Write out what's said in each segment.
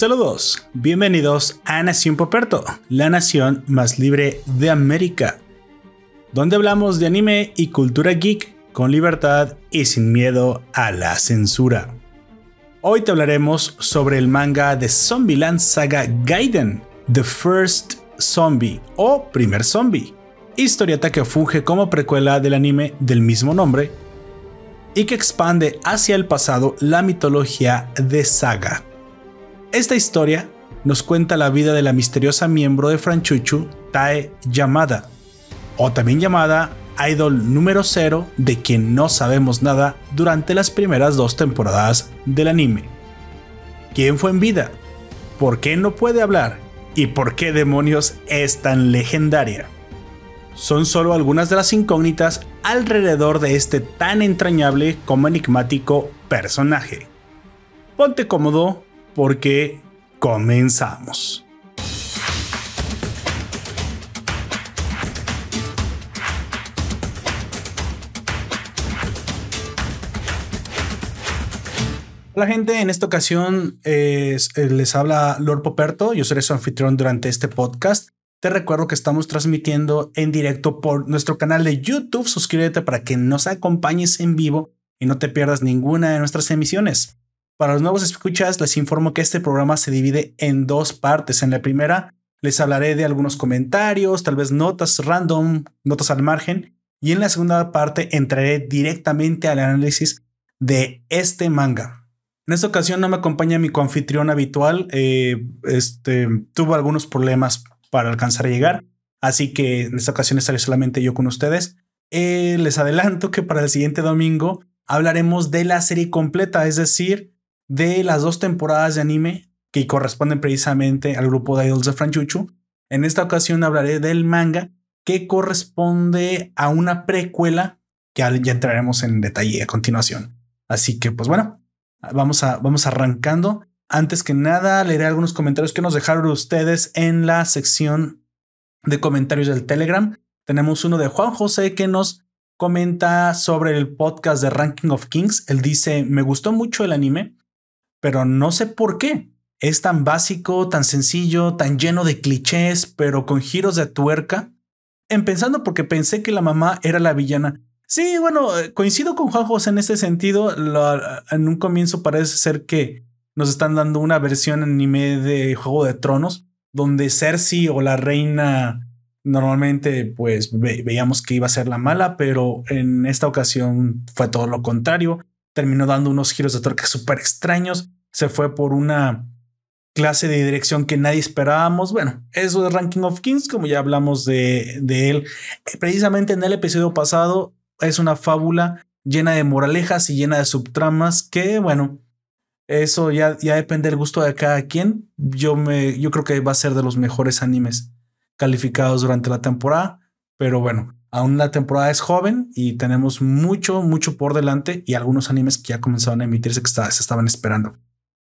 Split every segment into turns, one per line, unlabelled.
Saludos, bienvenidos a Nación Poperto, la nación más libre de América, donde hablamos de anime y cultura geek con libertad y sin miedo a la censura. Hoy te hablaremos sobre el manga de Zombieland Saga Gaiden, The First Zombie o Primer Zombie, historieta que funge como precuela del anime del mismo nombre y que expande hacia el pasado la mitología de Saga. Esta historia nos cuenta la vida de la misteriosa miembro de Franchuchu, Tae Yamada, o también llamada Idol número 0 de quien no sabemos nada durante las primeras dos temporadas del anime. ¿Quién fue en vida? ¿Por qué no puede hablar? ¿Y por qué demonios es tan legendaria? Son solo algunas de las incógnitas alrededor de este tan entrañable como enigmático personaje. Ponte cómodo porque comenzamos. Hola gente, en esta ocasión eh, les habla Lord Poperto, yo seré su anfitrión durante este podcast. Te recuerdo que estamos transmitiendo en directo por nuestro canal de YouTube. Suscríbete para que nos acompañes en vivo y no te pierdas ninguna de nuestras emisiones. Para los nuevos escuchas, les informo que este programa se divide en dos partes. En la primera, les hablaré de algunos comentarios, tal vez notas random, notas al margen. Y en la segunda parte, entraré directamente al análisis de este manga. En esta ocasión no me acompaña mi coanfitrión habitual. Eh, este, tuvo algunos problemas para alcanzar a llegar. Así que en esta ocasión estaré solamente yo con ustedes. Eh, les adelanto que para el siguiente domingo hablaremos de la serie completa, es decir, de las dos temporadas de anime que corresponden precisamente al grupo de Idols de Franchuchu. En esta ocasión hablaré del manga que corresponde a una precuela que ya entraremos en detalle a continuación. Así que, pues bueno, vamos, a, vamos arrancando. Antes que nada, leeré algunos comentarios que nos dejaron ustedes en la sección de comentarios del Telegram. Tenemos uno de Juan José que nos comenta sobre el podcast de Ranking of Kings. Él dice, me gustó mucho el anime, pero no sé por qué. Es tan básico, tan sencillo, tan lleno de clichés, pero con giros de tuerca. Empezando porque pensé que la mamá era la villana. Sí, bueno, eh, coincido con Juan José en ese sentido. en un comienzo parece ser que nos están dando una versión anime de Juego de Tronos, donde Cersei o la reina normalmente pues veíamos que iba a ser la mala, pero en esta ocasión fue todo lo contrario terminó dando unos giros de tuerca súper extraños, se fue por una clase de dirección que nadie esperábamos. Bueno, eso de Ranking of Kings, como ya hablamos de, de él, precisamente en el episodio pasado, es una fábula llena de moralejas y llena de subtramas que, bueno, eso ya, ya depende del gusto de cada quien. Yo, me, yo creo que va a ser de los mejores animes calificados durante la temporada, pero bueno, Aún la temporada es joven y tenemos mucho, mucho por delante y algunos animes que ya comenzaron a emitirse que se estaban esperando.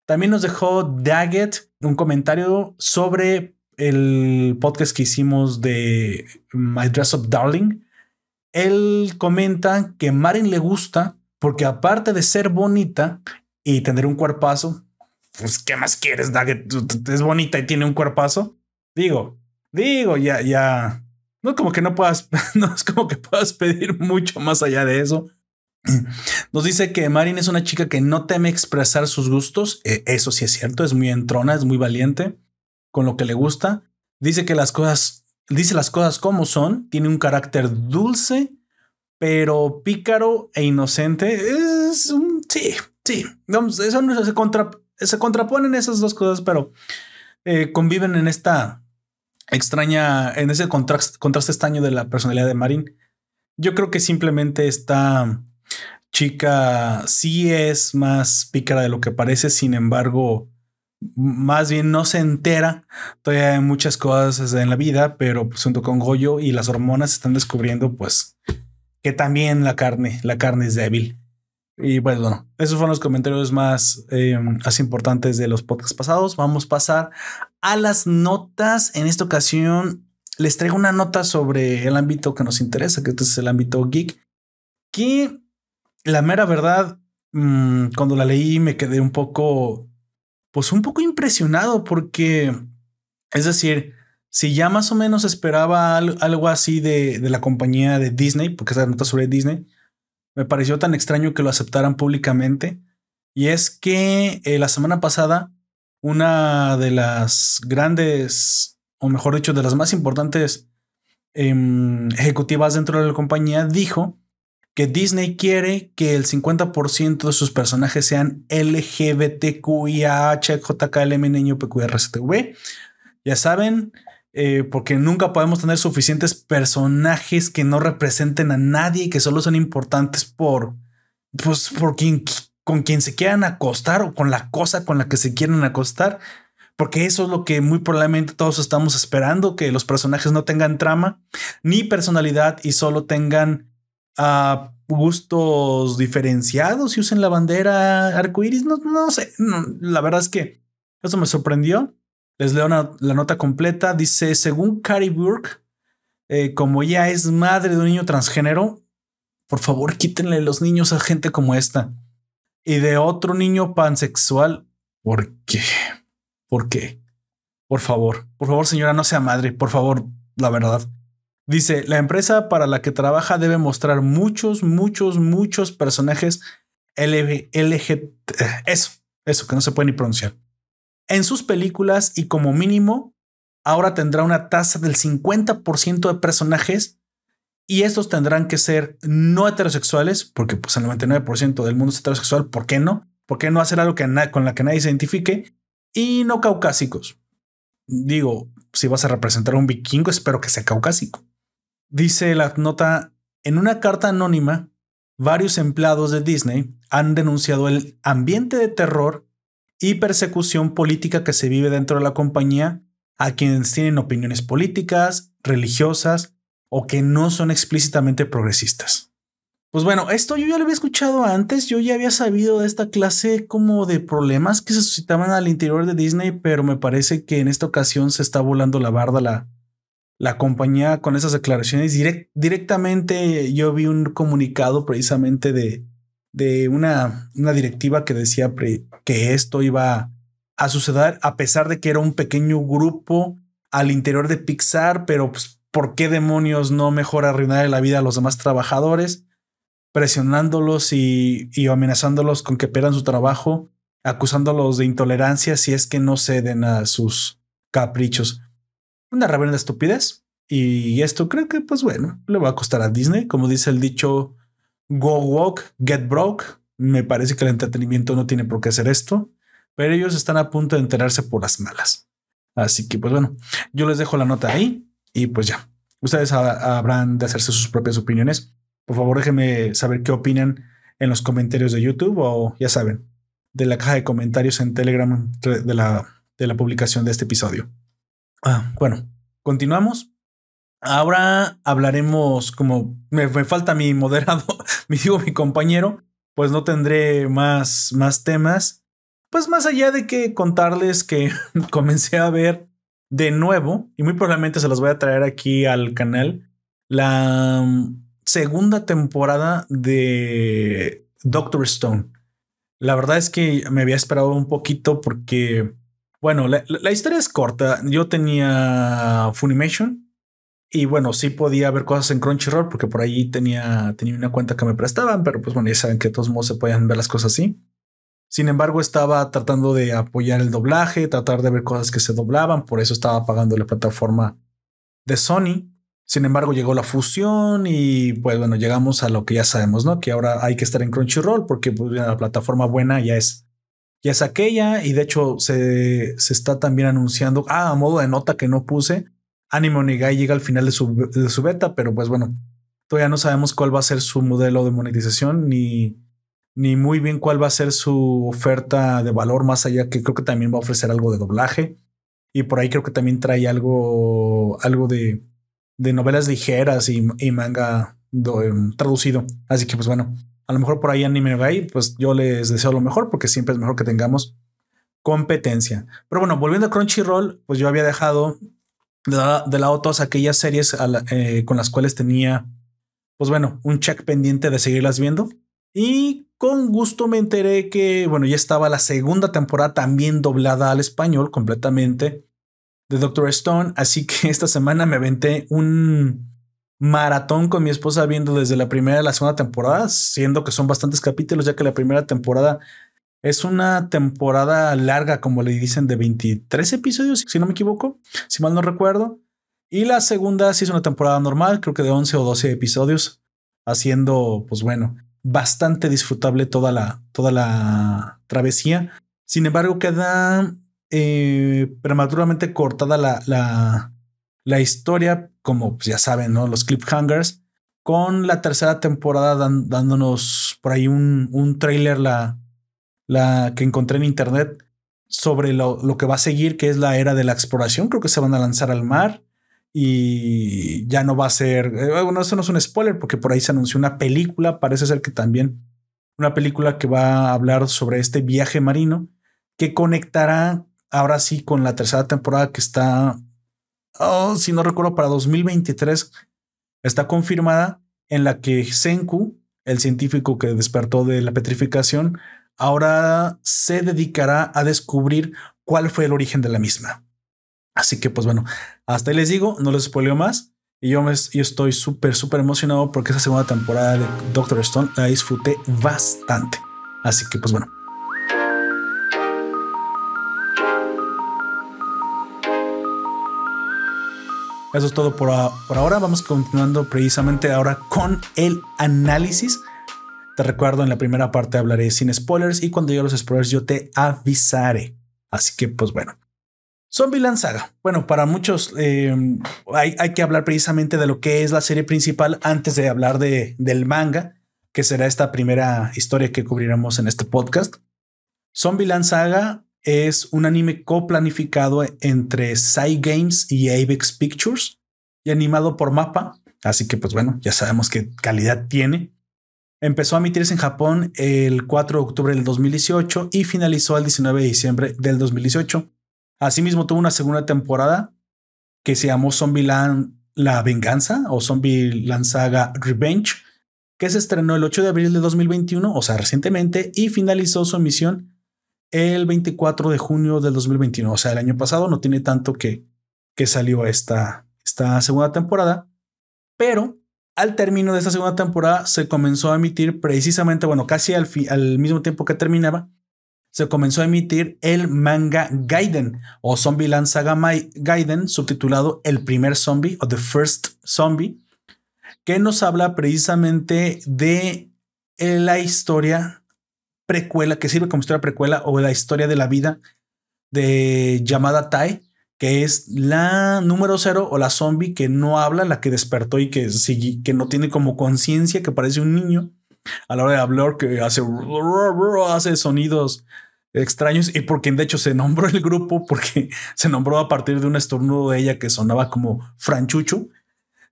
También nos dejó Daggett un comentario sobre el podcast que hicimos de My Dress Up Darling. Él comenta que Marin le gusta porque aparte de ser bonita y tener un cuerpazo, pues ¿qué más quieres, Daggett? Es bonita y tiene un cuerpazo. Digo, digo, ya, ya, no es como que no puedas, no es como que puedas pedir mucho más allá de eso. Nos dice que Marin es una chica que no teme expresar sus gustos. E, eso sí es cierto, es muy entrona, es muy valiente con lo que le gusta. Dice que las cosas, dice las cosas como son, tiene un carácter dulce, pero pícaro e inocente. Es un, sí, sí. eso no se, contra, contraponen esas dos cosas, pero eh, conviven en esta extraña, en ese contraste, contraste extraño de la personalidad de Marin. Yo creo que simplemente esta chica sí es más pícara de lo que parece, sin embargo, más bien no se entera. Todavía hay muchas cosas en la vida, pero pues, junto con Goyo y las hormonas están descubriendo pues que también la carne, la carne es débil. Y bueno, esos fueron los comentarios más, eh, más importantes de los podcasts pasados. Vamos a pasar a las notas. En esta ocasión les traigo una nota sobre el ámbito que nos interesa, que este es el ámbito geek, que la mera verdad, mm, cuando la leí me quedé un poco pues un poco impresionado porque, es decir, si ya más o menos esperaba algo así de, la compañía de Disney, porque esa nota sobre Disney, me pareció tan extraño que lo aceptaran públicamente. Y es que eh, la semana pasada, una de las grandes, o mejor dicho, de las más importantes em, ejecutivas dentro de la compañía dijo que Disney quiere que el 50% de sus personajes sean LGBTQIA, JKLM, niño, PQRSTV. Ya saben, eh, porque nunca podemos tener suficientes personajes que no representen a nadie y que solo son importantes por, pues, por quien, con quien se quieran acostar o con la cosa con la que se quieran acostar. Porque eso es lo que muy probablemente todos estamos esperando, que los personajes no tengan trama ni personalidad y solo tengan a gustos diferenciados y usen la bandera arcoíris. No, no sé, la verdad es que eso me sorprendió. Les leo la nota completa. Dice, según Carrie Burke, eh, como ella es madre de un niño transgénero, por favor quítenle los niños a gente como esta. Y de otro niño pansexual, ¿por qué? ¿Por qué? Por favor, por favor señora, no sea madre, por favor, la verdad. Dice, la empresa para la que trabaja debe mostrar muchos, muchos, muchos personajes LG, eso, eso que no se puede ni pronunciar. En sus películas y como mínimo, ahora tendrá una tasa del 50% de personajes y estos tendrán que ser no heterosexuales, porque pues el 99% del mundo es heterosexual, ¿por qué no? ¿Por qué no hacer algo que con la que nadie se identifique? Y no caucásicos. Digo, si vas a representar a un vikingo, espero que sea caucásico. Dice la nota, en una carta anónima, varios empleados de Disney han denunciado el ambiente de terror y persecución política que se vive dentro de la compañía a quienes tienen opiniones políticas, religiosas o que no son explícitamente progresistas. Pues bueno, esto yo ya lo había escuchado antes, yo ya había sabido de esta clase como de problemas que se suscitaban al interior de Disney, pero me parece que en esta ocasión se está volando la barda la, la compañía con esas declaraciones. directamente yo vi un comunicado precisamente de, de una, una directiva que decía que esto iba a suceder a pesar de que era un pequeño grupo al interior de Pixar, pero pues, ¿por qué demonios no mejor arruinar la vida a los demás trabajadores? Presionándolos y, amenazándolos con que pierdan su trabajo, acusándolos de intolerancia si es que no ceden a sus caprichos. Una reverenda estupidez. Y esto creo que, pues bueno, le va a costar a Disney. Como dice el dicho, go walk, get broke. Me parece que el entretenimiento no tiene por qué hacer esto, pero ellos están a punto de enterarse por las malas. Así que, pues bueno, yo les dejo la nota ahí y pues ya. Ustedes habrán de hacerse sus propias opiniones. Por favor, déjenme saber qué opinan en los comentarios de YouTube o ya saben, de la caja de comentarios en Telegram de la, de la publicación de este episodio. Ah, bueno, continuamos. Ahora hablaremos, como me, falta mi moderado, me digo mi compañero, pues no tendré más, más temas. Pues más allá de que contarles que comencé a ver de nuevo, y muy probablemente se los voy a traer aquí al canal, la mm, segunda temporada de Doctor Stone. La verdad es que me había esperado un poquito porque bueno, la, historia es corta. Yo tenía Funimation y bueno, sí podía ver cosas en Crunchyroll porque por ahí tenía, tenía una cuenta que me prestaban, pero pues bueno, ya saben que de todos modos se podían ver las cosas así. Sin embargo, estaba tratando de apoyar el doblaje, tratar de ver cosas que se doblaban, por eso estaba pagando la plataforma de Sony. Sin embargo, llegó la fusión y pues bueno, llegamos a lo que ya sabemos, ¿no? Que ahora hay que estar en Crunchyroll porque pues, la plataforma buena ya es ya es aquella y de hecho se, está también anunciando, ah, a modo de nota que no puse, Anime Onigai llega al final de su, de su beta, pero pues bueno, todavía no sabemos cuál va a ser su modelo de monetización ni, ni muy bien cuál va a ser su oferta de valor más allá que creo que también va a ofrecer algo de doblaje y por ahí creo que también trae algo, algo de, de novelas ligeras y, manga em, traducido. Así que pues bueno, a lo mejor por ahí Anime Guy, pues yo les deseo lo mejor porque siempre es mejor que tengamos competencia. Pero bueno, volviendo a Crunchyroll, pues yo había dejado de, lado todas aquellas series eh, con las cuales tenía, pues bueno, un check pendiente de seguirlas viendo. Y con gusto me enteré que, bueno, ya estaba la segunda temporada también doblada al español completamente de Doctor Stone. Así que esta semana me aventé un maratón con mi esposa viendo desde la primera a la segunda temporada, siendo que son bastantes capítulos, ya que la primera temporada es una temporada larga, como le dicen, de 23 episodios, si no me equivoco, si mal no recuerdo. Y la segunda sí es una temporada normal, creo que de 11 o 12 episodios, haciendo, pues bueno, bastante disfrutable toda la, toda la travesía. Sin embargo, queda eh, prematuramente cortada la, la, historia, como pues, ya saben, ¿no? Los cliffhangers, con la tercera temporada dándonos por ahí un, un trailer, la, la que encontré en internet, sobre lo, lo, que va a seguir, que es la era de la exploración. Creo que se van a lanzar al mar y ya no va a ser, eh, bueno, eso no es un spoiler porque por ahí se anunció una película, parece ser que también una película que va a hablar sobre este viaje marino que conectará ahora sí con la tercera temporada que está, oh, si no recuerdo, para 2023, está confirmada en la que Senku, el científico que despertó de la petrificación, ahora se dedicará a descubrir cuál fue el origen de la misma. Así que, pues bueno, hasta ahí les digo, no les spoileo más. Y yo, me, yo estoy súper, súper emocionado porque esa segunda temporada de Doctor Stone la disfruté bastante. Así que, pues bueno. Eso es todo por, por ahora. Vamos continuando precisamente ahora con el análisis. Te recuerdo, en la primera parte hablaré sin spoilers y cuando llegue los spoilers yo te avisaré. Así que, pues bueno. Zombieland Saga. Bueno, para muchos eh, hay, hay, que hablar precisamente de lo que es la serie principal antes de hablar de, del manga, que será esta primera historia que cubriremos en este podcast. Zombieland Saga es un anime coplanificado entre Sai Games y Avex Pictures y animado por Mapa. Así que, pues bueno, ya sabemos qué calidad tiene. Empezó a emitirse en Japón el 4 de octubre del 2018 y finalizó el 19 de diciembre del 2018 Asimismo, tuvo una segunda temporada que se llamó Zombieland La Venganza o Zombieland Saga Revenge, que se estrenó el 8 de abril de 2021, o sea, recientemente, y finalizó su emisión el 24 de junio del 2021, o sea, el año pasado. No tiene tanto que, que salió esta, esta segunda temporada, pero al término de esta segunda temporada se comenzó a emitir precisamente, bueno, casi al, al mismo tiempo que terminaba, se comenzó a emitir el manga Gaiden o Zombieland Saga Gaiden, subtitulado El primer zombie o The First Zombie, que nos habla precisamente de la historia precuela, que sirve como historia precuela o la historia de la vida de Yamada Tai, que es la número cero o la zombie que no habla, la que despertó y que, que no tiene como conciencia, que parece un niño a la hora de hablar, que hace, hace sonidos extraños y porque de hecho se nombró el grupo porque se nombró a partir de un estornudo de ella que sonaba como franchucho.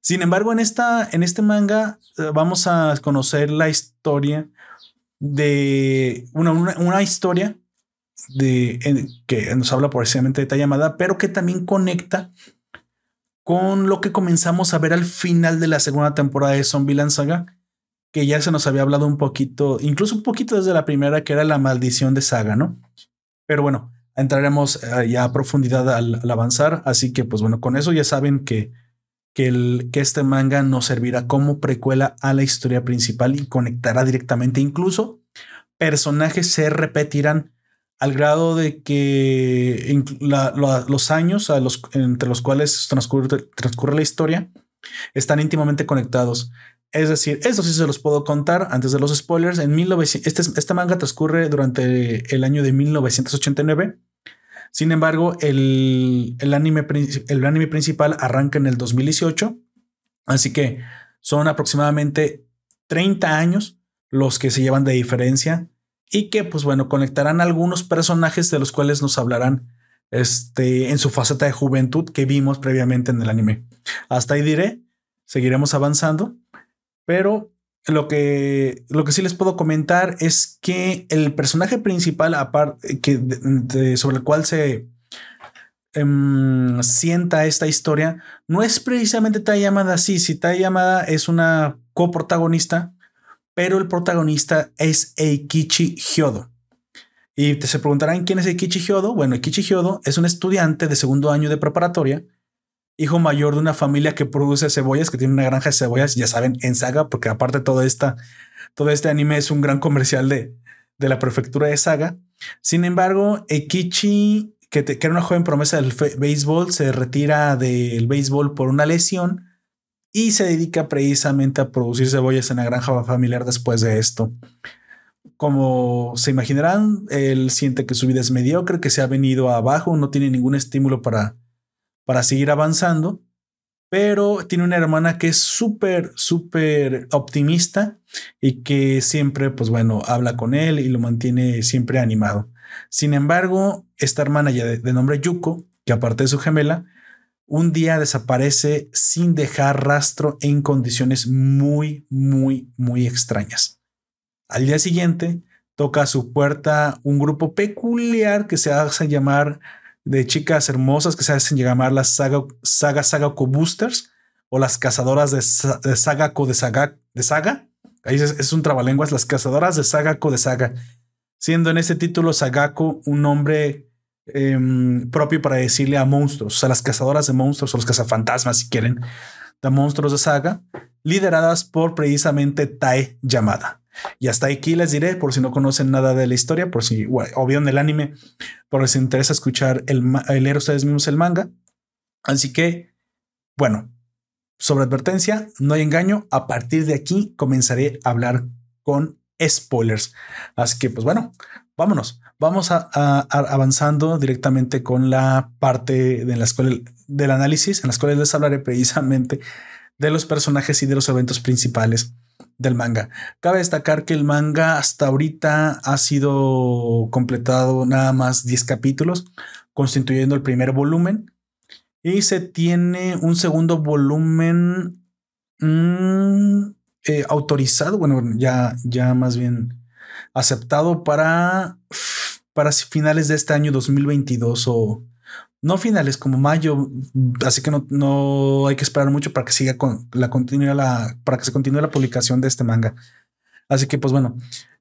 Sin embargo, en, esta, en este manga eh, vamos a conocer la historia de una, una, historia de, que nos habla precisamente de esta llamada, pero que también conecta con lo que comenzamos a ver al final de la segunda temporada de Zombieland Saga, que ya se nos había hablado un poquito, incluso un poquito desde la primera, que era la maldición de Saga, ¿no? Pero bueno, entraremos eh, ya a profundidad al, avanzar, así que pues bueno, con eso ya saben que, que, el, que este manga nos servirá como precuela a la historia principal y conectará directamente, incluso personajes se repetirán al grado de que los años entre los cuales transcurre, la historia están íntimamente conectados. Es decir, eso sí se los puedo contar antes de los spoilers. En 1900, este, este manga transcurre durante el año de 1989. Sin embargo, el, el, anime, el anime principal arranca en el 2018. Así que son aproximadamente 30 años los que se llevan de diferencia y que, pues bueno, conectarán algunos personajes de los cuales nos hablarán este, en su faceta de juventud que vimos previamente en el anime. Hasta ahí diré, seguiremos avanzando. Pero lo que, lo que sí les puedo comentar es que el personaje principal, aparte que sobre el cual se em, sienta esta historia, no es precisamente Tai Yamada. Sí, si Tai Yamada es una coprotagonista, pero el protagonista es Eikichi Hyodo. Y te se preguntarán quién es Eikichi Hyodo. Bueno, Eikichi Hyodo es un estudiante de segundo año de preparatoria, hijo mayor de una familia que produce cebollas, que tiene una granja de cebollas, ya saben, en Saga, porque aparte todo, esta, todo este anime es un gran comercial de, de la prefectura de Saga. Sin embargo, Eikichi, que, que era una joven promesa del béisbol, se retira del béisbol por una lesión y se dedica precisamente a producir cebollas en la granja familiar después de esto. Como se imaginarán, él siente que su vida es mediocre, que se ha venido abajo, no tiene ningún estímulo para, para seguir avanzando, pero tiene una hermana que es súper, súper optimista y que siempre, pues bueno, habla con él y lo mantiene siempre animado. Sin embargo, esta hermana ya de nombre Yuko, que aparte de su gemela, un día desaparece sin dejar rastro en condiciones muy, muy, muy extrañas. Al día siguiente, toca a su puerta un grupo peculiar que se hace llamar de chicas hermosas que se hacen llamar las Saga, Saga Sagako Boosters o las cazadoras de, de Sagako de Saga. De saga. Ahí es, un trabalenguas, las cazadoras de Sagako de Saga. Siendo en este título Sagako un nombre Em, propio para decirle a monstruos, sea, las cazadoras de monstruos o los cazafantasmas, si quieren, de monstruos de saga, lideradas por precisamente Tae Yamada. Y hasta aquí les diré, por si no conocen nada de la historia, por si, o vieron el anime, por si les interesa escuchar el, leer ustedes mismos el manga. Así que, bueno, sobre advertencia, no hay engaño. A partir de aquí comenzaré a hablar con spoilers. Así que, pues bueno, vámonos vamos a, avanzando directamente con la parte de la escuela del análisis, en las cuales les hablaré precisamente de los personajes y de los eventos principales del manga. Cabe destacar que el manga hasta ahorita ha sido completado nada más 10 capítulos, constituyendo el primer volumen. Y se tiene un segundo volumen mm, eh, autorizado, bueno, ya, ya más bien aceptado para para finales de este año 2022 o no finales como mayo, así que no, no hay que esperar mucho para que siga con la continúe la para que se continúe la publicación de este manga. Así que pues bueno,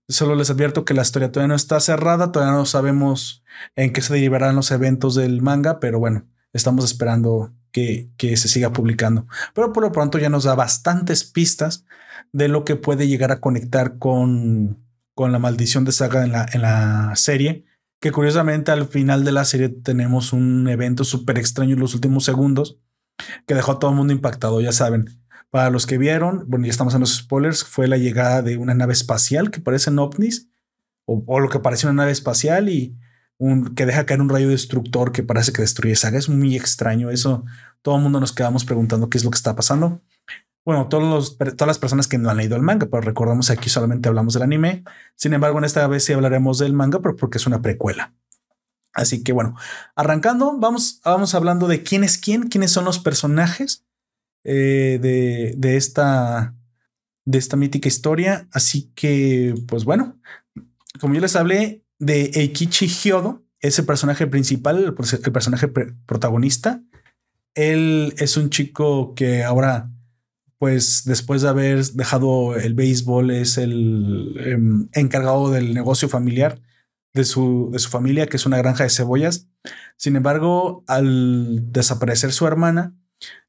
solo les advierto que la historia todavía no está cerrada, todavía no sabemos en qué se derivarán los eventos del manga, pero bueno, estamos esperando que, que se siga publicando. Pero por lo pronto ya nos da bastantes pistas de lo que puede llegar a conectar con con la maldición de Saga en la, en la serie, que curiosamente al final de la serie tenemos un evento súper extraño en los últimos segundos que dejó a todo el mundo impactado, ya saben. Para los que vieron, bueno, ya estamos en los spoilers, fue la llegada de una nave espacial que parecen ovnis, o, lo que parece una nave espacial y un, que deja caer un rayo destructor que parece que destruye Saga. Es muy extraño eso. Todo el mundo nos quedamos preguntando qué es lo que está pasando bueno, todos los, todas las personas que no han leído el manga, pero recordamos aquí solamente hablamos del anime. Sin embargo, en esta vez sí hablaremos del manga, pero porque es una precuela. Así que bueno, arrancando, vamos, vamos hablando de quién es quién, quiénes son los personajes eh, de, de, esta, de esta mítica historia. Así que, pues bueno, como yo les hablé de Eikichi Hyodo, ese personaje principal, el, personaje protagonista. Él es un chico que ahora pues después de haber dejado el béisbol, es el em, encargado del negocio familiar de su, de su familia, que es una granja de cebollas. Sin embargo, al desaparecer su hermana,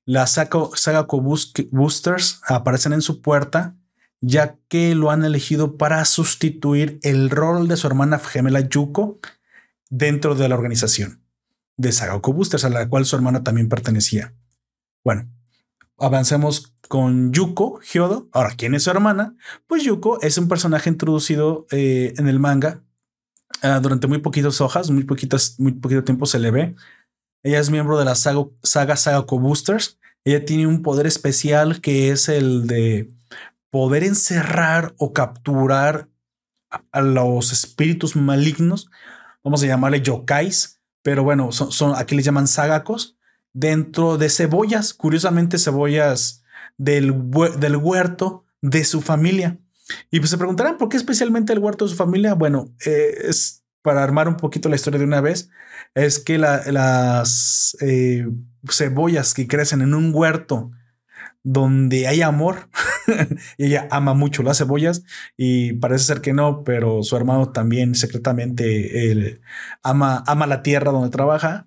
las Sagako Boosters aparecen en su puerta, ya que lo han elegido para sustituir el rol de su hermana gemela Yuko dentro de la organización de Sagako Boosters, a la cual su hermana también pertenecía. Bueno, avancemos con Yuko Hyodo. Ahora, ¿quién es su hermana? Pues Yuko es un personaje introducido eh, en el manga uh, durante muy poquitas hojas, muy poquitas, muy poquito tiempo se le ve. Ella es miembro de la saga, saga Sagako Boosters. Ella tiene un poder especial que es el de poder encerrar o capturar a, los espíritus malignos. Vamos a llamarle yokais, pero bueno, son, son aquí les llaman sagakos dentro de cebollas, curiosamente cebollas del, del huerto de su familia. Y pues se preguntarán por qué especialmente el huerto de su familia. Bueno, eh, es para armar un poquito la historia de una vez, es que las eh, cebollas que crecen en un huerto donde hay amor. ella ama mucho las cebollas y parece ser que no, pero su hermano también secretamente ama, ama la tierra donde trabaja.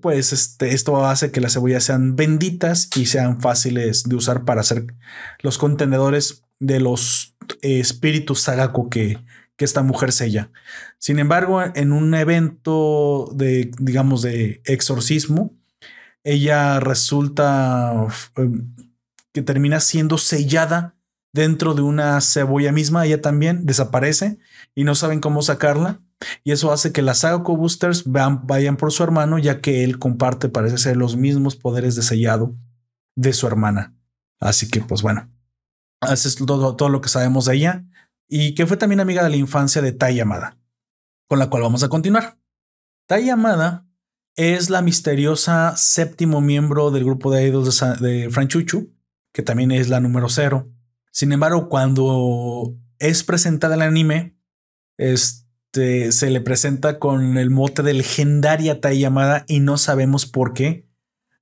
Pues este, esto hace que las cebollas sean benditas y sean fáciles de usar para hacer los contenedores de los espíritus Sagako que, que esta mujer sella. Sin embargo, en un evento de, digamos, de exorcismo, ella resulta em, que termina siendo sellada dentro de una cebolla misma. Ella también desaparece y no saben cómo sacarla. Y eso hace que las Sagako Boosters vayan por su hermano, ya que él comparte, parece ser, los mismos poderes de sellado de su hermana. Así que, pues bueno, eso es todo, todo lo que sabemos de ella y que fue también amiga de la infancia de Tai Yamada, con la cual vamos a continuar. Tai Yamada es la misteriosa séptimo miembro del grupo de idols de, de Franchuchu, que también es la número cero. Sin embargo, cuando es presentada el anime, este, se le presenta con el mote de legendaria Tai Yamada y no sabemos por qué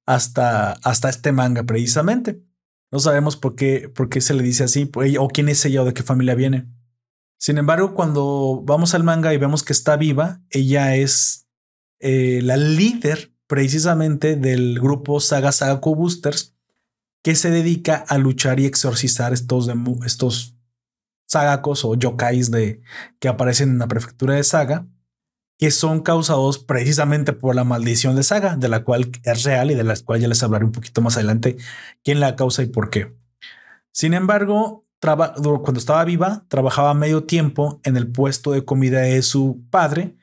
hasta, hasta este manga precisamente. No sabemos por qué, por qué se le dice así o quién es ella o de qué familia viene. Sin embargo, cuando vamos al manga y vemos que está viva, ella es eh, la líder precisamente del grupo Saga Sagako Boosters que se dedica a luchar y exorcizar estos, estos sagakos o yokais de, que aparecen en la prefectura de Saga que son causados precisamente por la maldición de Saga, de la cual es real y de la cual ya les hablaré un poquito más adelante quién la causa y por qué. Sin embargo, cuando estaba viva, trabajaba medio tiempo en el puesto de comida de su padre,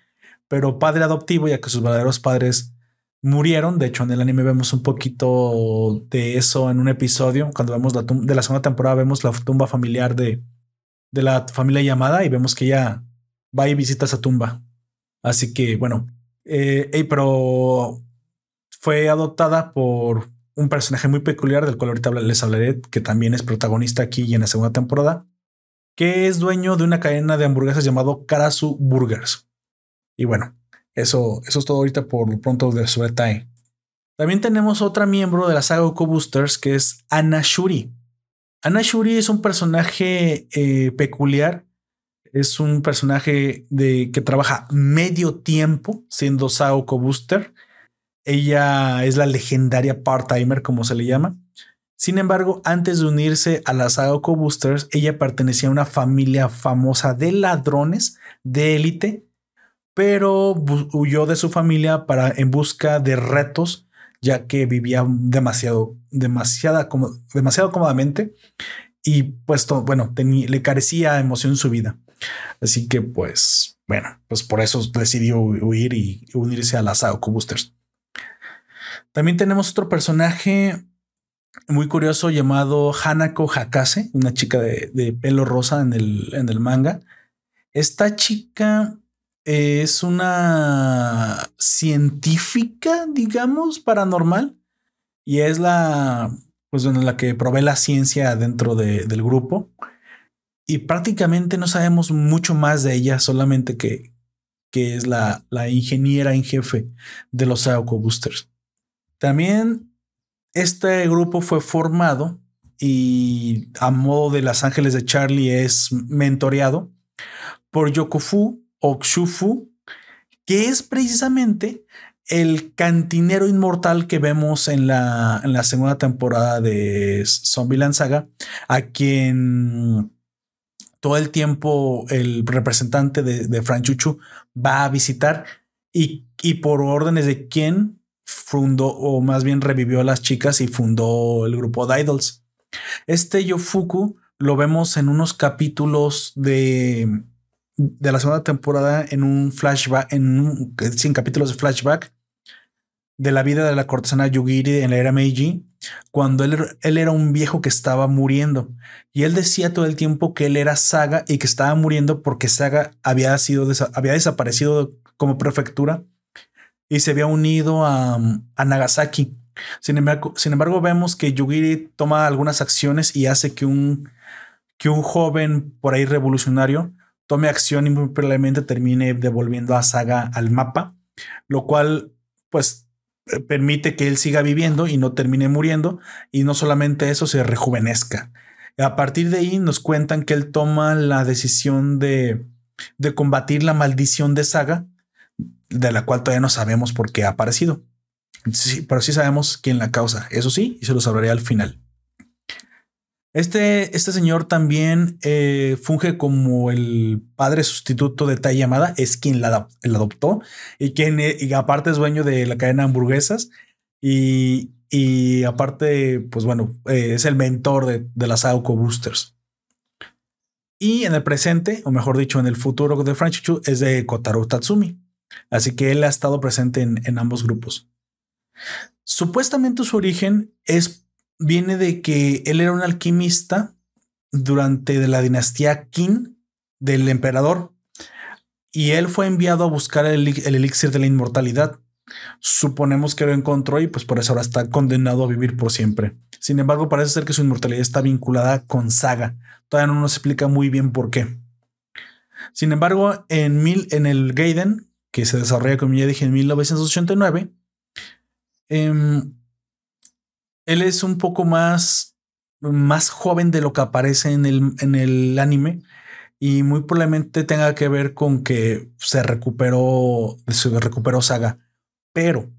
pero padre adoptivo, ya que sus verdaderos padres murieron. De hecho, en el anime vemos un poquito de eso en un episodio. Cuando vemos la de la segunda temporada, vemos la tumba familiar de, de la familia llamada y vemos que ella va y visita esa tumba. Así que bueno, eh, pero fue adoptada por un personaje muy peculiar del cual ahorita les hablaré, que también es protagonista aquí y en la segunda temporada, que es dueño de una cadena de hamburguesas llamado Karasu Burgers. Y bueno, eso, eso es todo ahorita por lo pronto de sobre Tai. También tenemos otra miembro de la saga Oko Boosters que es Anna Shuri. Anna Shuri es un personaje eh, peculiar es un personaje de, que trabaja medio tiempo siendo Saoko Booster. Ella es la legendaria part-timer, como se le llama. Sin embargo, antes de unirse a las Saoko Boosters, ella pertenecía a una familia famosa de ladrones de élite, pero huyó de su familia para en busca de retos, ya que vivía demasiado, demasiada, demasiado cómodamente y puesto, bueno, le carecía emoción en su vida. Así que pues, bueno, pues por eso decidió huir y unirse a las Saoko Boosters. También tenemos otro personaje muy curioso llamado Hanako Hakase, una chica de, pelo rosa en el, en el manga. Esta chica es una científica, digamos, paranormal y es la, pues, en la que provee la ciencia dentro del grupo y prácticamente no sabemos mucho más de ella, solamente que, que es la, la ingeniera en jefe de los Saoko Boosters. También este grupo fue formado y a modo de Las Ángeles de Charlie es mentoreado por Yokofu o Kshufu, que es precisamente el cantinero inmortal que vemos en la, en la segunda temporada de Zombieland Saga, a quien todo el tiempo el representante de, de Franchuchu va a visitar y, y por órdenes de quién fundó o más bien revivió a las chicas y fundó el grupo de Idols. Este Yofuku lo vemos en unos capítulos de, de la segunda temporada en un flashback, en un, capítulos de flashback de la vida de la cortesana Yugiri en la era Meiji, cuando él, él, era un viejo que estaba muriendo. Y él decía todo el tiempo que él era Saga y que estaba muriendo porque Saga había, sido había desaparecido como prefectura y se había unido a, a Nagasaki. Sin embargo, sin embargo, vemos que Yugiri toma algunas acciones y hace que un, que un joven por ahí revolucionario tome acción y muy probablemente termine devolviendo a Saga al mapa, lo cual pues permite que él siga viviendo y no termine muriendo. Y no solamente eso, se rejuvenezca. A partir de ahí nos cuentan que él toma la decisión de, de combatir la maldición de Saga, de la cual todavía no sabemos por qué ha aparecido. Pero sí sabemos quién la causa. Eso sí, y se lo sabré al final. Este, este señor también eh, funge como el padre sustituto de Tai Yamada, es quien la, adoptó y quien y aparte es dueño de la cadena de hamburguesas y, y aparte, pues bueno, eh, es el mentor de, de las Aoko Boosters. Y en el presente, o mejor dicho, en el futuro de Franchichu, es de Kotaro Tatsumi. Así que él ha estado presente en, en ambos grupos. Supuestamente su origen es viene de que él era un alquimista durante la dinastía Qin del emperador y él fue enviado a buscar el, elixir de la inmortalidad. Suponemos que lo encontró y pues por eso ahora está condenado a vivir por siempre. Sin embargo, parece ser que su inmortalidad está vinculada con Saga. Todavía no nos explica muy bien por qué. Sin embargo, en, mil, en el Gaiden, que se desarrolla, como ya dije, en 1989, él es un poco más, más joven de lo que aparece en el, en el anime y muy probablemente tenga que ver con que se recuperó, se recuperó Saga. Pero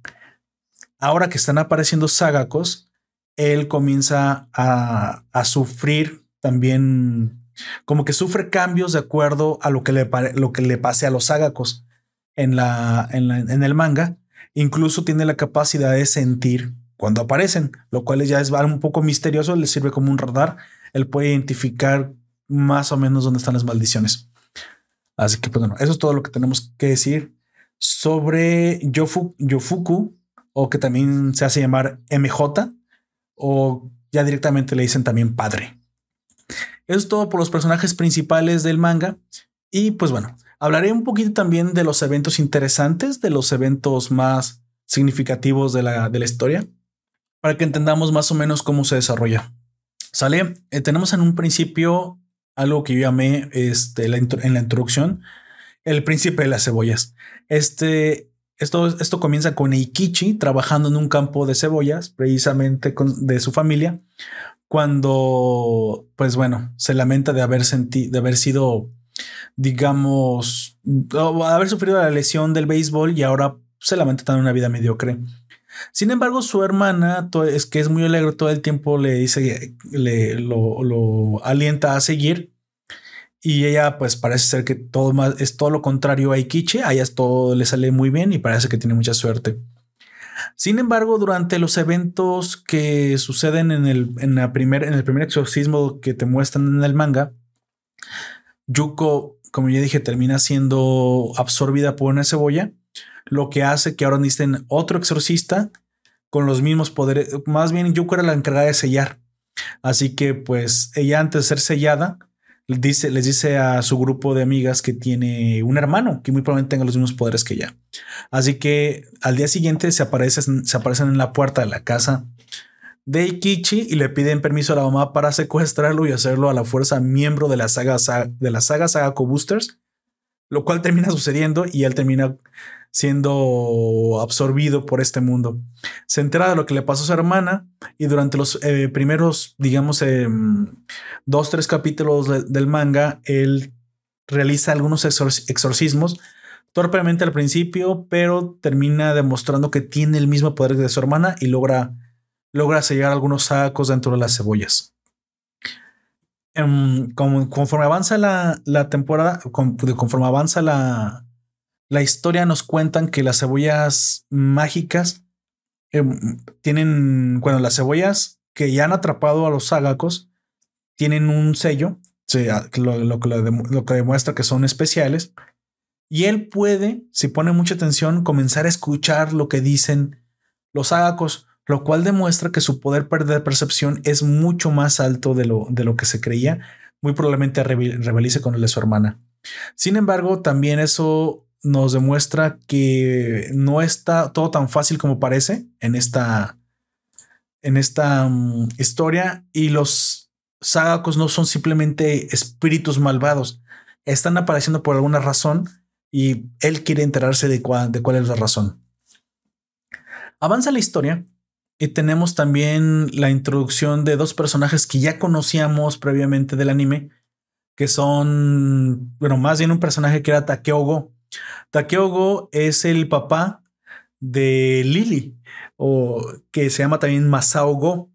ahora que están apareciendo Sagakos, él comienza a, a, sufrir también, como que sufre cambios de acuerdo a lo que le, lo que le pase a los Sagakos en, la, en, la, en el manga. Incluso tiene la capacidad de sentir cuando aparecen, lo cual ya es un poco misterioso, le sirve como un radar. Él puede identificar más o menos dónde están las maldiciones. Así que, pues bueno, eso es todo lo que tenemos que decir sobre Yofu, Yofuku, o que también se hace llamar MJ, o ya directamente le dicen también padre. Eso es todo por los personajes principales del manga. Y pues bueno, hablaré un poquito también de los eventos interesantes, de los eventos más significativos de la, de la historia para que entendamos más o menos cómo se desarrolla. Sale, eh, tenemos en un principio algo que yo llamé este, en la introducción, el príncipe de las cebollas. Este, esto, esto comienza con Eikichi trabajando en un campo de cebollas, precisamente de su familia, cuando, pues bueno, se lamenta de haber sentido, de haber sido, digamos, haber sufrido la lesión del béisbol y ahora se lamenta tener una vida mediocre. Sin embargo, su hermana, es que es muy alegre todo el tiempo, le dice, le lo, alienta a seguir. Y ella, pues parece ser que todo más es todo lo contrario a Ikichi. A ella todo le sale muy bien y parece que tiene mucha suerte. Sin embargo, durante los eventos que suceden en el, en la primer, en el primer exorcismo que te muestran en el manga, Yuko, como ya dije, termina siendo absorbida por una cebolla lo que hace que ahora necesiten otro exorcista con los mismos poderes. Más bien, Yuko era la encargada de sellar. Así que, pues, ella antes de ser sellada, les dice, les dice a su grupo de amigas que tiene un hermano que muy probablemente tenga los mismos poderes que ella. Así que al día siguiente se aparecen, se aparecen en la puerta de la casa de Ikichi y le piden permiso a la mamá para secuestrarlo y hacerlo a la fuerza miembro de la saga, de la saga Sagako Boosters, lo cual termina sucediendo y él termina siendo absorbido por este mundo. Se entera de lo que le pasó a su hermana y durante los eh, primeros, digamos, eh, dos, tres capítulos del manga, él realiza algunos exorcismos torpemente al principio, pero termina demostrando que tiene el mismo poder de su hermana y logra, logra sellar algunos sacos dentro de las cebollas. Em, conforme avanza la, la temporada, conforme avanza la, la historia nos cuentan que las cebollas mágicas em, tienen, bueno, las cebollas que ya han atrapado a los sagacos tienen un sello, lo, lo, que demuestra que son especiales. Y él puede, si pone mucha atención, comenzar a escuchar lo que dicen los sagacos, lo cual demuestra que su poder de percepción es mucho más alto de lo, de lo que se creía. Muy probablemente rebelice con el de su hermana. Sin embargo, también eso nos demuestra que no está todo tan fácil como parece en esta, en esta mm, historia y los sagacos no son simplemente espíritus malvados, están apareciendo por alguna razón y él quiere enterarse de, de cuál es la razón. Avanza la historia y tenemos también la introducción de dos personajes que ya conocíamos previamente del anime, que son, bueno, más bien un personaje que era Takeogo. Takeogo es el papá de Lily, o que se llama también Masao Go,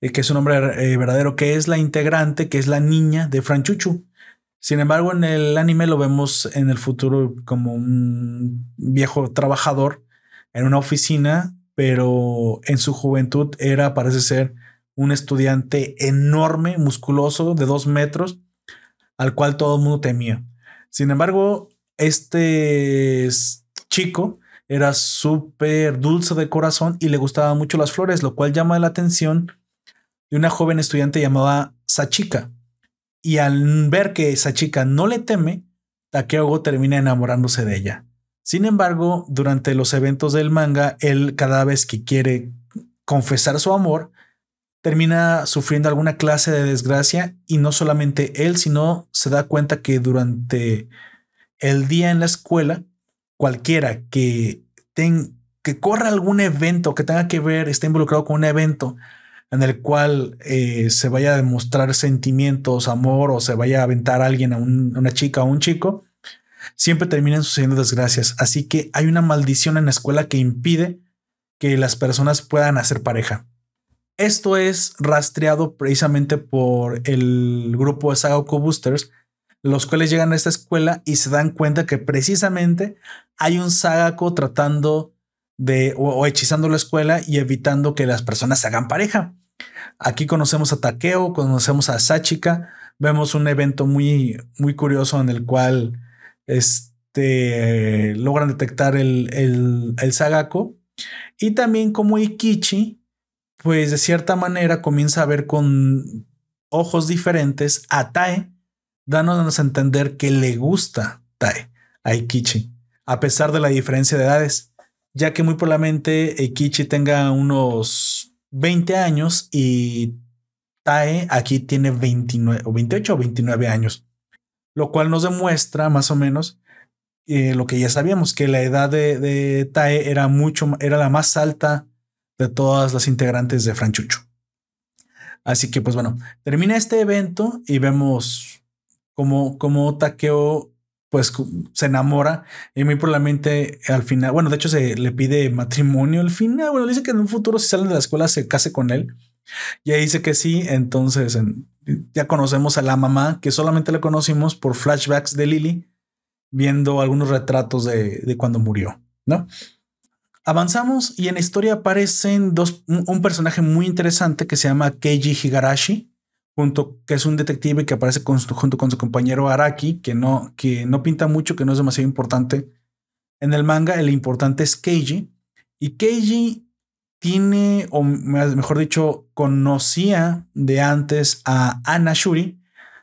eh, que es un nombre eh, verdadero, que es la integrante, que es la niña de Franchuchu. Sin embargo, en el anime lo vemos en el futuro como un viejo trabajador en una oficina pero en su juventud era, parece ser, un estudiante enorme, musculoso, de dos metros, al cual todo el mundo temía. Sin embargo, este chico era súper dulce de corazón y le gustaban mucho las flores, lo cual llama la atención de una joven estudiante llamada Sachika. Y al ver que Sachika no le teme, Takeogo termina enamorándose de ella. Sin embargo, durante los eventos del manga, él cada vez que quiere confesar su amor, termina sufriendo alguna clase de desgracia y no solamente él, sino se da cuenta que durante el día en la escuela, cualquiera que, que corra algún evento que tenga que ver, esté involucrado con un evento en el cual eh, se vaya a demostrar sentimientos, amor o se vaya a aventar a alguien, a una chica o un chico, siempre terminan sucediendo desgracias. Así que hay una maldición en la escuela que impide que las personas puedan hacer pareja. Esto es rastreado precisamente por el grupo de Sagako Boosters, los cuales llegan a esta escuela y se dan cuenta que precisamente hay un Sagako tratando de o, hechizando la escuela y evitando que las personas se hagan pareja. Aquí conocemos a Takeo, conocemos a Sachika, vemos un evento muy, muy curioso en el cual este, logran detectar el, el, el Sagako. Y también como Ikichi, pues de cierta manera comienza a ver con ojos diferentes a Tae, dándonos a entender que le gusta Tae a Ikichi, a pesar de la diferencia de edades, ya que muy probablemente Ikichi tenga unos 20 años y Tae aquí tiene 29 o 28 o 29 años lo cual nos demuestra más o menos eh, lo que ya sabíamos, que la edad de, Tae era mucho, era la más alta de todas las integrantes de Franchucho. Así que, pues bueno, termina este evento y vemos cómo, cómo Takeo pues se enamora y muy probablemente al final, bueno, de hecho se le pide matrimonio al final, bueno, dice que en un futuro si salen de la escuela se case con él. Y ahí dice que sí, entonces en, ya conocemos a la mamá, que solamente la conocimos por flashbacks de Lily, viendo algunos retratos de, cuando murió, ¿no? Avanzamos y en la historia aparecen dos, un, personaje muy interesante que se llama Keiji Higarashi, junto, que es un detective que aparece junto con su compañero Araki, que no, que no pinta mucho, que no es demasiado importante. En el manga, el importante es Keiji. Y Keiji tiene, o mejor dicho, conocía de antes a Anna Shuri,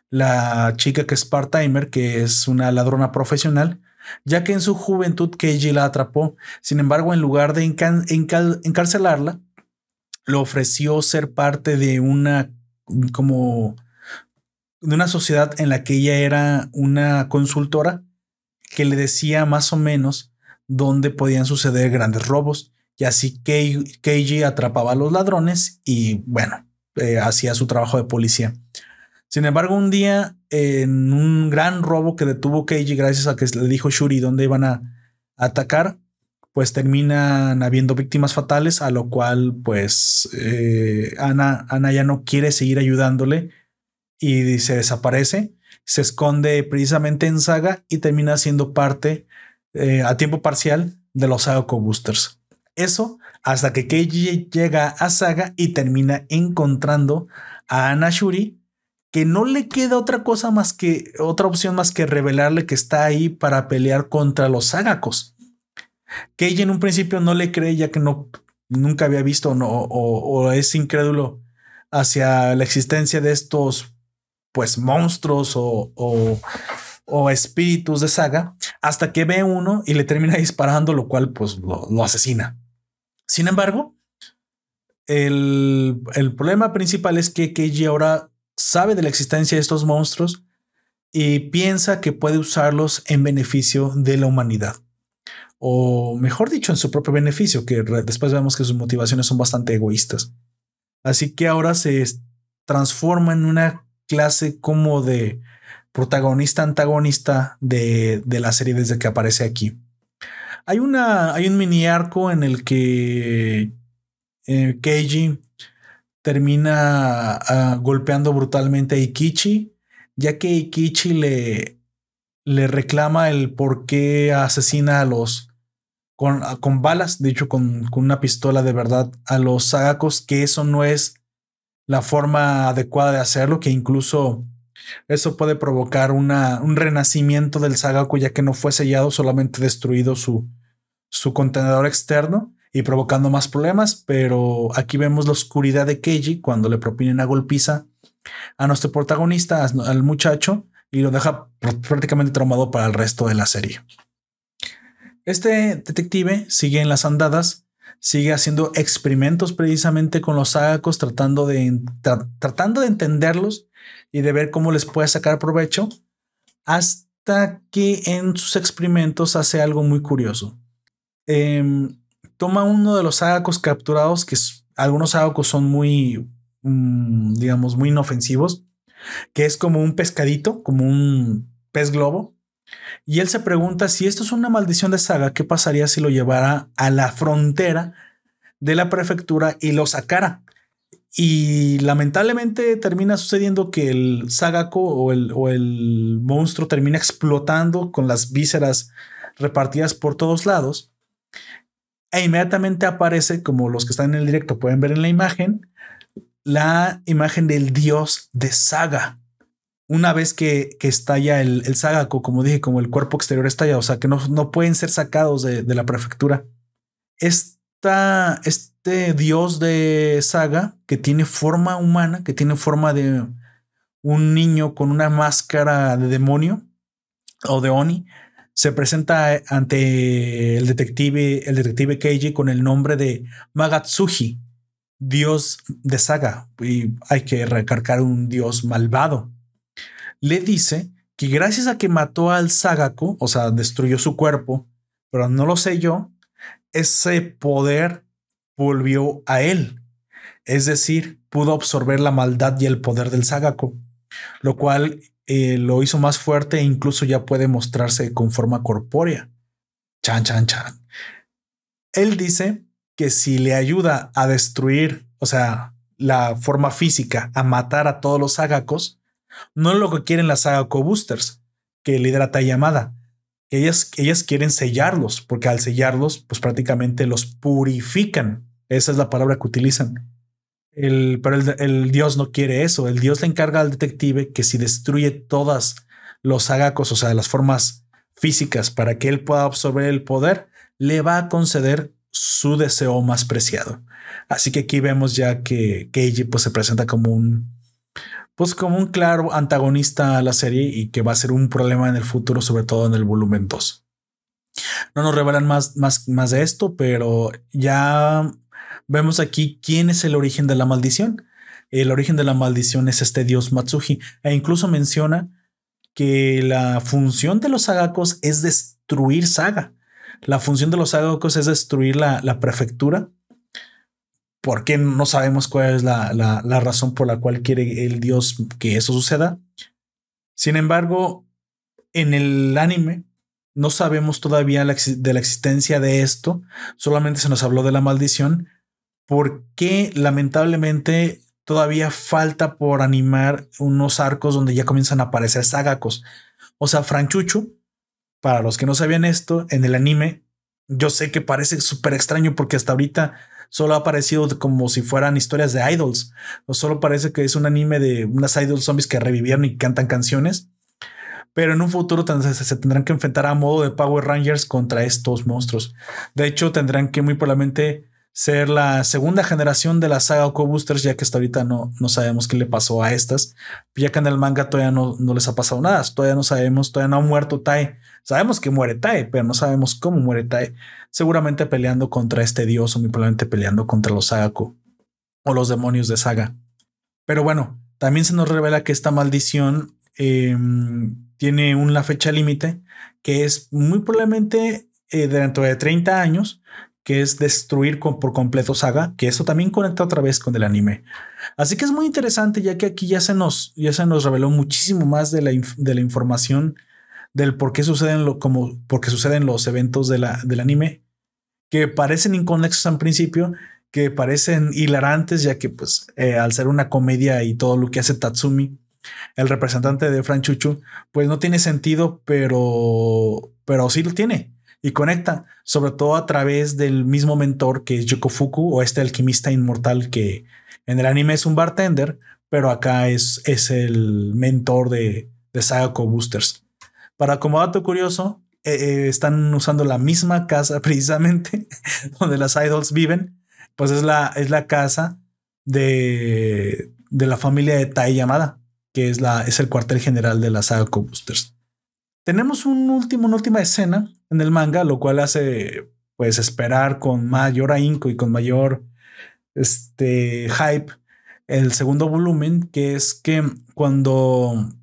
la chica que es part-timer, que es una ladrona profesional, ya que en su juventud Keiji la atrapó. Sin embargo, en lugar de encarcelarla, le ofreció ser parte de una como de una sociedad en la que ella era una consultora que le decía más o menos dónde podían suceder grandes robos y así Keiji atrapaba a los ladrones y bueno, eh, hacía su trabajo de policía. Sin embargo, un día en un gran robo que detuvo Keiji gracias a que le dijo Shuri dónde iban a atacar, pues terminan habiendo víctimas fatales, a lo cual pues eh, Ana, Ana ya no quiere seguir ayudándole y se desaparece, se esconde precisamente en Saga y termina siendo parte eh, a tiempo parcial de los Saga Boosters. Eso hasta que Keiji llega a Saga y termina encontrando a Anashuri, que no le queda otra cosa más que otra opción más que revelarle que está ahí para pelear contra los Sagakos. Keiji en un principio no le cree ya que no nunca había visto o, es incrédulo hacia la existencia de estos pues monstruos o, o, espíritus de saga hasta que ve uno y le termina disparando, lo cual pues lo asesina. Sin embargo, el, problema principal es que Keiji ahora sabe de la existencia de estos monstruos y piensa que puede usarlos en beneficio de la humanidad. o mejor dicho, en su propio beneficio, que después vemos que sus motivaciones son bastante egoístas. Así que ahora se transforma en una clase como de protagonista antagonista de, de la serie desde que aparece aquí. Hay, una, hay un mini arco en el que eh, Keiji termina ah, golpeando brutalmente a Ikichi, ya que Ikichi le, le reclama el por qué asesina a los con, con balas, de hecho con, con, una pistola de verdad a los sagakos, que eso no es la forma adecuada de hacerlo, que incluso eso puede provocar un renacimiento del Sagaku ya que no fue sellado, solamente destruido su, contenedor externo y provocando más problemas. Pero aquí vemos la oscuridad de Keiji cuando le propina una golpiza a nuestro protagonista, al muchacho, y lo deja prácticamente traumado para el resto de la serie. Este detective sigue en las andadas sigue haciendo experimentos precisamente con los sagacos, tratando de, tratando de entenderlos y de ver cómo les puede sacar provecho, hasta que en sus experimentos hace algo muy curioso. Em, toma uno de los sagacos capturados, que algunos sagacos son muy, mm, digamos, muy inofensivos, que es como un pescadito, como un pez globo, y él se pregunta si esto es una maldición de Saga, ¿qué pasaría si lo llevara a la frontera de la prefectura y lo sacara? Y lamentablemente termina sucediendo que el Sagako o el, o el monstruo termina explotando con las vísceras repartidas por todos lados. E inmediatamente aparece, como los que están en el directo pueden ver en la imagen, la imagen del dios de Saga una vez que, que estalla el, el como dije, como el cuerpo exterior estalla, o sea, que no, no pueden ser sacados de, de la prefectura. Esta, este dios de Saga, que tiene forma humana, que tiene forma de un niño con una máscara de demonio o de Oni, se presenta ante el detective, el detective Keiji con el nombre de Magatsuji, dios de Saga. Y hay que recargar un dios malvado le dice que gracias a que mató al Sagako, o sea, destruyó su cuerpo, pero no lo sé yo, ese poder volvió a él. Es decir, pudo absorber la maldad y el poder del Sagako, lo cual eh, lo hizo más fuerte e incluso ya puede mostrarse con forma corpórea. Chan, chan, chan. Él dice que si le ayuda a destruir, o sea, la forma física, a matar a todos los Sagakos, no lo que quieren las saga Co-Boosters, que lidera Yamada. Que ellas, ellas quieren sellarlos, porque al sellarlos, pues prácticamente los purifican. Esa es la palabra que utilizan. El, pero el, dios no quiere eso. El dios le encarga al detective que si destruye todas los sagacos, o sea, las formas físicas, para que él pueda absorber el poder, le va a conceder su deseo más preciado. Así que aquí vemos ya que Keiji pues, se presenta como un, pues como un claro antagonista a la serie y que va a ser un problema en el futuro, sobre todo en el volumen 2. No nos revelan más, más, más de esto, pero ya vemos aquí quién es el origen de la maldición. El origen de la maldición es este dios Matsuji e incluso menciona que la función de los sagakos es destruir Saga. La función de los sagakos es destruir la, la prefectura ¿Por qué no sabemos cuál es la, razón por la cual quiere el dios que eso suceda? Sin embargo, en el anime no sabemos todavía de la existencia de esto, solamente se nos habló de la maldición, porque lamentablemente todavía falta por animar unos arcos donde ya comienzan a aparecer sagacos. O sea, Franchuchu, para los que no sabían esto, en el anime, yo sé que parece súper extraño porque hasta ahorita solo ha aparecido como si fueran historias de idols. O solo parece que es un anime de unas idols zombies que revivieron y cantan canciones. Pero en un futuro se tendrán que enfrentar a modo de Power Rangers contra estos monstruos. De hecho, tendrán que muy probablemente ser la segunda generación de la saga Oko Boosters, ya que hasta ahorita no, no sabemos qué le pasó a estas, ya que en el manga todavía no, no les ha pasado nada, todavía no sabemos, todavía no ha muerto Tai. Sabemos que muere Tai, pero no sabemos cómo muere Tai seguramente peleando contra este dios o muy probablemente peleando contra los Sagako o los demonios de Saga. Pero bueno, también se nos revela que esta maldición em, tiene una fecha límite que es muy probablemente eh, dentro de 30 años, que es destruir por completo Saga, que eso también conecta otra vez con el anime. Así que es muy interesante, ya que aquí ya se nos, ya se nos reveló muchísimo más de la, de la información del por qué suceden lo, como porque suceden los eventos de la, del anime, que parecen inconexos en principio, que parecen hilarantes, ya que pues eh, al ser una comedia y todo lo que hace Tatsumi, el representante de Franchuchu, pues no tiene sentido, pero, pero sí lo tiene y conecta, sobre todo a través del mismo mentor que es Yokofuku o este alquimista inmortal que en el anime es un bartender, pero acá es, es el mentor de, de Sagako Boosters. Para como dato curioso, eh, están usando la misma casa precisamente donde las idols viven, pues es la, es la casa de, de la familia de Tai Yamada, que es, la, es el cuartel general de las Sagako Boosters. Tenemos un último, una última escena en el manga, lo cual hace pues esperar con mayor ahínco y con mayor este, hype el segundo volumen, que es que cuando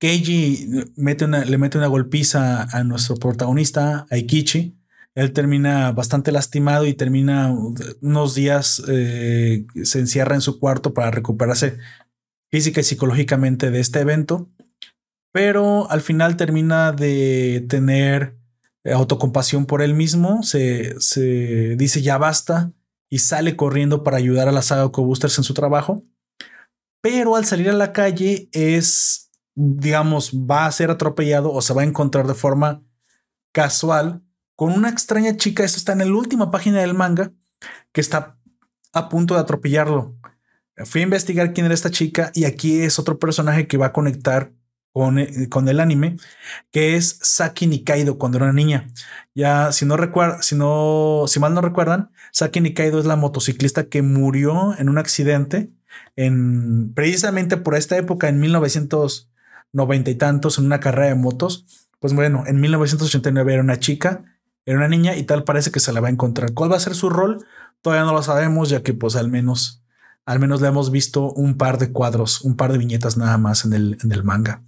Keiji le mete una golpiza a nuestro protagonista, a él termina bastante lastimado y termina unos días, eh, se encierra en su cuarto para recuperarse física y psicológicamente de este evento. Pero al final termina de tener eh, autocompasión por él mismo, se, dice ya basta y sale corriendo para ayudar a la saga Boosters en su trabajo, pero al salir a la calle es, digamos, va a ser atropellado o se va a encontrar de forma casual con una extraña chica, esto está en la última página del manga, que está a punto de atropellarlo. Fui a investigar quién era esta chica y aquí es otro personaje que va a conectar eh, con, el anime, que es Saki Nikaido cuando era niña. Ya, si no recuerda, si no, si mal no recuerdan, Saki Nikaido es la motociclista que murió en un accidente en precisamente por esta época, en 1990 y tantos, en una carrera de motos. Pues bueno, en 1989 era una chica, era una niña y tal parece que se la va a encontrar. ¿Cuál va a ser su rol? Todavía no lo sabemos, ya que pues al menos, al menos le hemos visto un par de cuadros, un par de viñetas nada más en el, en el manga.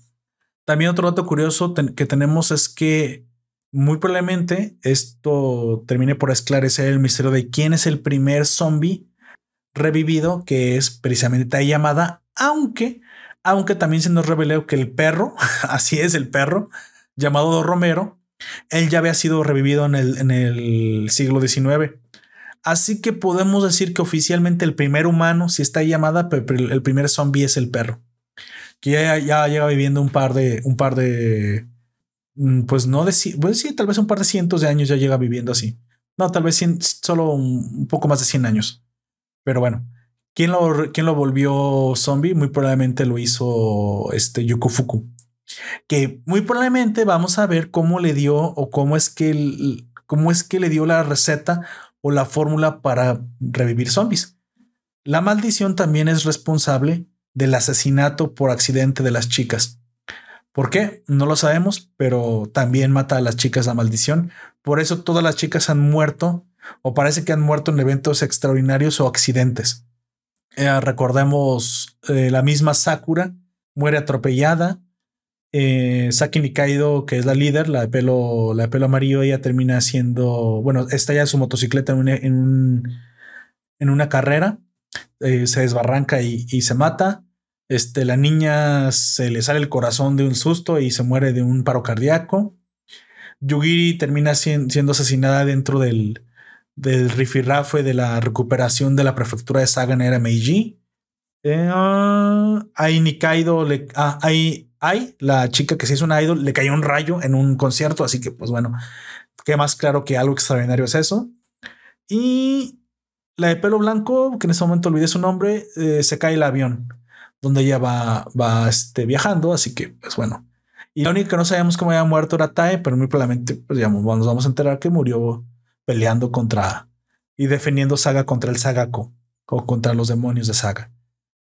También otro dato curioso que tenemos es que muy probablemente esto termine por esclarecer el misterio de quién es el primer zombie revivido, que es precisamente llamada, aunque, aunque también se nos reveló que el perro, así es el perro, llamado Romero, él ya había sido revivido en el, siglo XIX. Así que podemos decir que oficialmente el primer humano, si está llamada, el primer zombie es el perro que ya, ya viviendo un par de, un par de, mm, pues no de, pues sí, tal vez un par de cientos de años ya llega viviendo así. No, tal vez solo un, poco más de 100 años. Pero bueno, ¿quién lo, quién lo volvió zombie? Muy probablemente lo hizo este Yukofuku. Que muy probablemente vamos a ver cómo le dio o cómo es que, cómo es que le dio la receta o la fórmula para revivir zombies. La maldición también es responsable del asesinato por accidente de las chicas. ¿Por qué? No lo sabemos, pero también mata a las chicas la maldición. Por eso todas las chicas han muerto o parece que han muerto en eventos extraordinarios o accidentes. Eh, recordemos eh, la misma Sakura muere atropellada. Eh, Saki Nikaido, que es la líder, la de pelo, la de pelo amarillo, ella termina siendo, bueno, está ya su motocicleta en, en una carrera eh, se desbarranca y, se mata. Este, la niña se le sale el corazón de un susto y se muere de un paro cardíaco. Yugiri termina siendo asesinada dentro del, del rifirrafe de la recuperación de la prefectura de Saga era Meiji. Eh, ahí Nikaido le. Ah, ahí, la chica que se hizo una idol, le cayó un rayo en un concierto. Así que, pues bueno, qué más claro que algo extraordinario es eso. Y la de pelo blanco, que en ese momento olvidé su nombre, eh, se cae el avión donde ella va, va este, viajando. Así que, pues bueno. Y la única que no sabíamos cómo había muerto era Tae, pero muy probablemente, pues digamos, nos vamos a enterar que murió peleando contra y defendiendo Saga contra el Sagako o contra los demonios de Saga.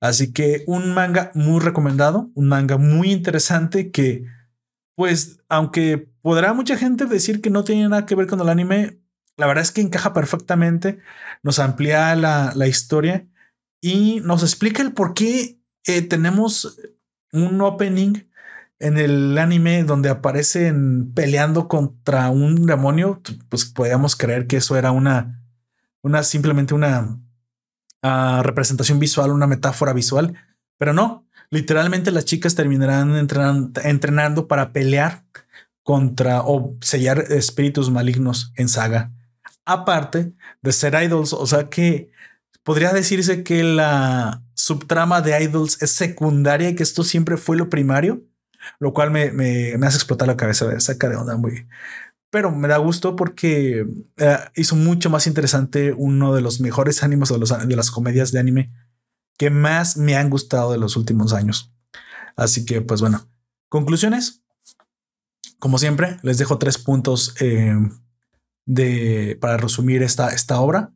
Así que un manga muy recomendado, un manga muy interesante que, pues, aunque podrá mucha gente decir que no tiene nada que ver con el anime, la verdad es que encaja perfectamente, nos amplía la, historia y nos explica el por qué eh, tenemos un opening en el anime donde aparecen peleando contra un demonio, pues podríamos creer que eso era una, una simplemente una uh, representación visual, una metáfora visual, pero no, literalmente las chicas terminarán entrenando, entrenando para pelear contra o sellar espíritus malignos en saga. Aparte de ser idols, o sea que podría decirse que la subtrama de idols es secundaria y que esto siempre fue lo primario, lo cual me, me, hace explotar la cabeza, de saca de onda muy. Pero me da gusto porque eh, hizo mucho más interesante uno de los mejores ánimos de, los, de las comedias de anime que más me han gustado de los últimos años. Así que, pues bueno, conclusiones. Como siempre, les dejo tres puntos eh, de, para resumir esta, esta obra.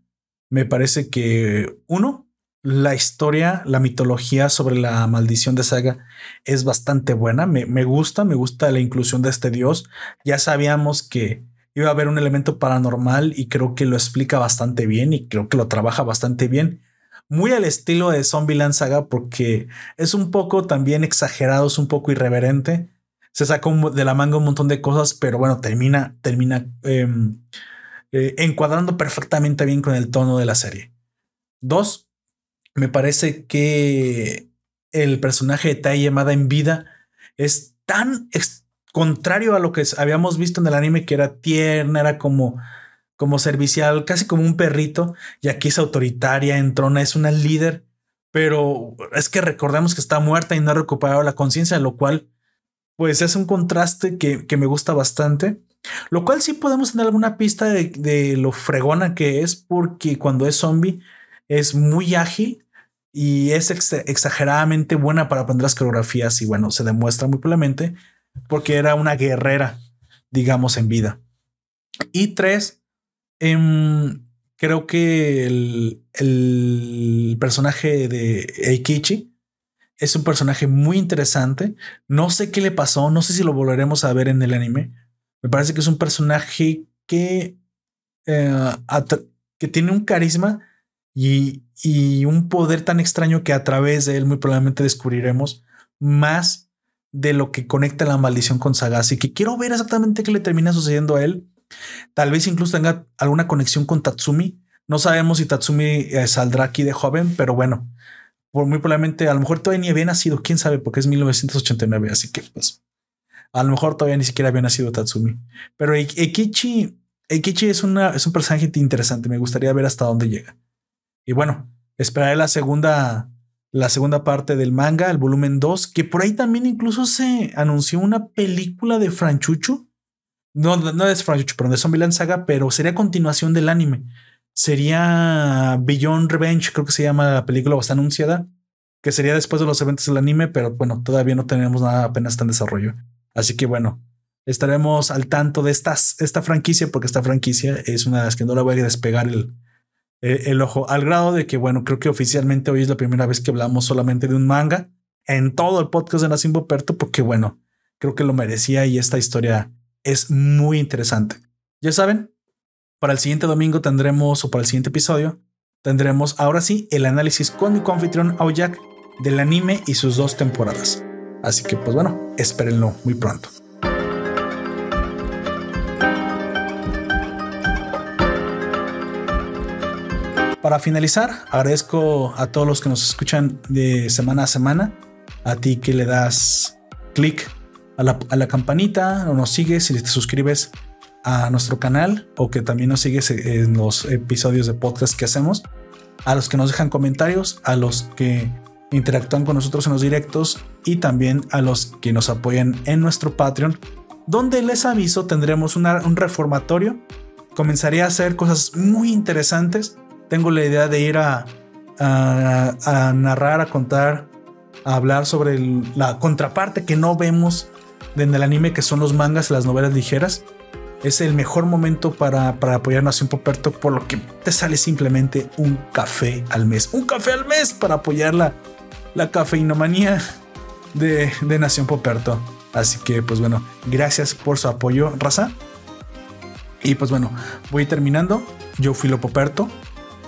Me parece que uno, la historia, la mitología sobre la maldición de Saga es bastante buena. Me, me, gusta, me gusta la inclusión de este dios. Ya sabíamos que iba a haber un elemento paranormal y creo que lo explica bastante bien y creo que lo trabaja bastante bien. Muy al estilo de Zombieland Saga porque es un poco también exagerado, es un poco irreverente se saca de la manga un montón de cosas, pero bueno, termina, termina em, eh, encuadrando perfectamente bien con el tono de la serie. Dos, me parece que el personaje de Tai Yamada en vida es tan contrario a lo que habíamos visto en el anime, que era tierna, era como, como servicial, casi como un perrito, y aquí es autoritaria, entrona, es una líder, pero es que recordemos que está muerta y no ha recuperado la conciencia, lo cual pues es un contraste que, me gusta bastante. Lo cual sí podemos tener alguna pista de, lo fregona que es, porque cuando es zombie es muy ágil y es exageradamente buena para aprender las coreografías. Y bueno, se demuestra muy plenamente porque era una guerrera, digamos, en vida. Y tres, em, creo que el, el personaje de Eikichi es un personaje muy interesante. No sé qué le pasó, no sé si lo volveremos a ver en el anime. Me parece que es un personaje que, eh, que tiene un carisma y, y, un poder tan extraño que a través de él muy probablemente descubriremos más de lo que conecta la maldición con Sagasi, que quiero ver exactamente qué le termina sucediendo a él. Tal vez incluso tenga alguna conexión con Tatsumi. No sabemos si Tatsumi eh, saldrá aquí de joven, pero bueno, por muy probablemente, a lo mejor todavía ni había nacido, quién sabe, porque es 1989, así que pues a lo mejor todavía ni siquiera había nacido Tatsumi. Pero Ekichi, Ekichi es, una, es un personaje interesante, me gustaría ver hasta dónde llega. Y bueno, esperaré la segunda, la segunda parte del manga, el volumen 2, que por ahí también incluso se anunció una película de Franchucho. No, no es Franchucho, pero de Zombieland Saga, pero sería continuación del anime sería Beyond Revenge, creo que se llama la película o está anunciada, que sería después de los eventos del anime, pero bueno, todavía no tenemos nada, apenas está en desarrollo. Así que bueno, estaremos al tanto de esta franquicia, porque esta franquicia es una de las que no la voy a despegar el, el, ojo, al grado de que, bueno, creo que oficialmente hoy es la primera vez que hablamos solamente de un manga en todo el podcast de Nacimbo Perto, porque bueno, creo que lo merecía y esta historia es muy interesante. Ya saben, para el siguiente domingo tendremos, o para el siguiente episodio, tendremos ahora sí el análisis con mi confitrión Aoyak del anime y sus dos temporadas. Así que pues bueno, espérenlo muy pronto. Para finalizar, agradezco a todos los que nos escuchan de semana a semana, a ti que le das clic a la, campanita o nos sigues y te suscribes a nuestro canal o que también nos sigues en los episodios de podcast que hacemos, a los que nos dejan comentarios, a los que interactúan con nosotros en los directos y también a los que nos apoyan en nuestro Patreon, donde les aviso tendremos un reformatorio. Comenzaría a hacer cosas muy interesantes. Tengo la idea de ir a, narrar, a contar, a hablar sobre la contraparte que no vemos en el anime, que son los mangas y las novelas ligeras es el mejor momento para, para apoyar Nación Poperto, por lo que te sale simplemente un café al mes. Un café al mes para apoyar la, la cafeinomanía de, de Nación Poperto. Así que, pues bueno, gracias por su apoyo, raza. Y pues bueno, voy terminando. Yo fui Lo Poperto.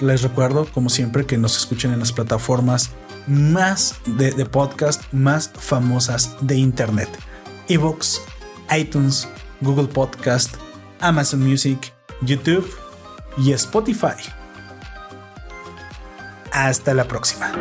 Les recuerdo, como siempre, que nos escuchen en las plataformas más de, podcast más famosas de Internet. Evox, iTunes, Google Podcast, Amazon Music, YouTube y Spotify. Hasta la próxima.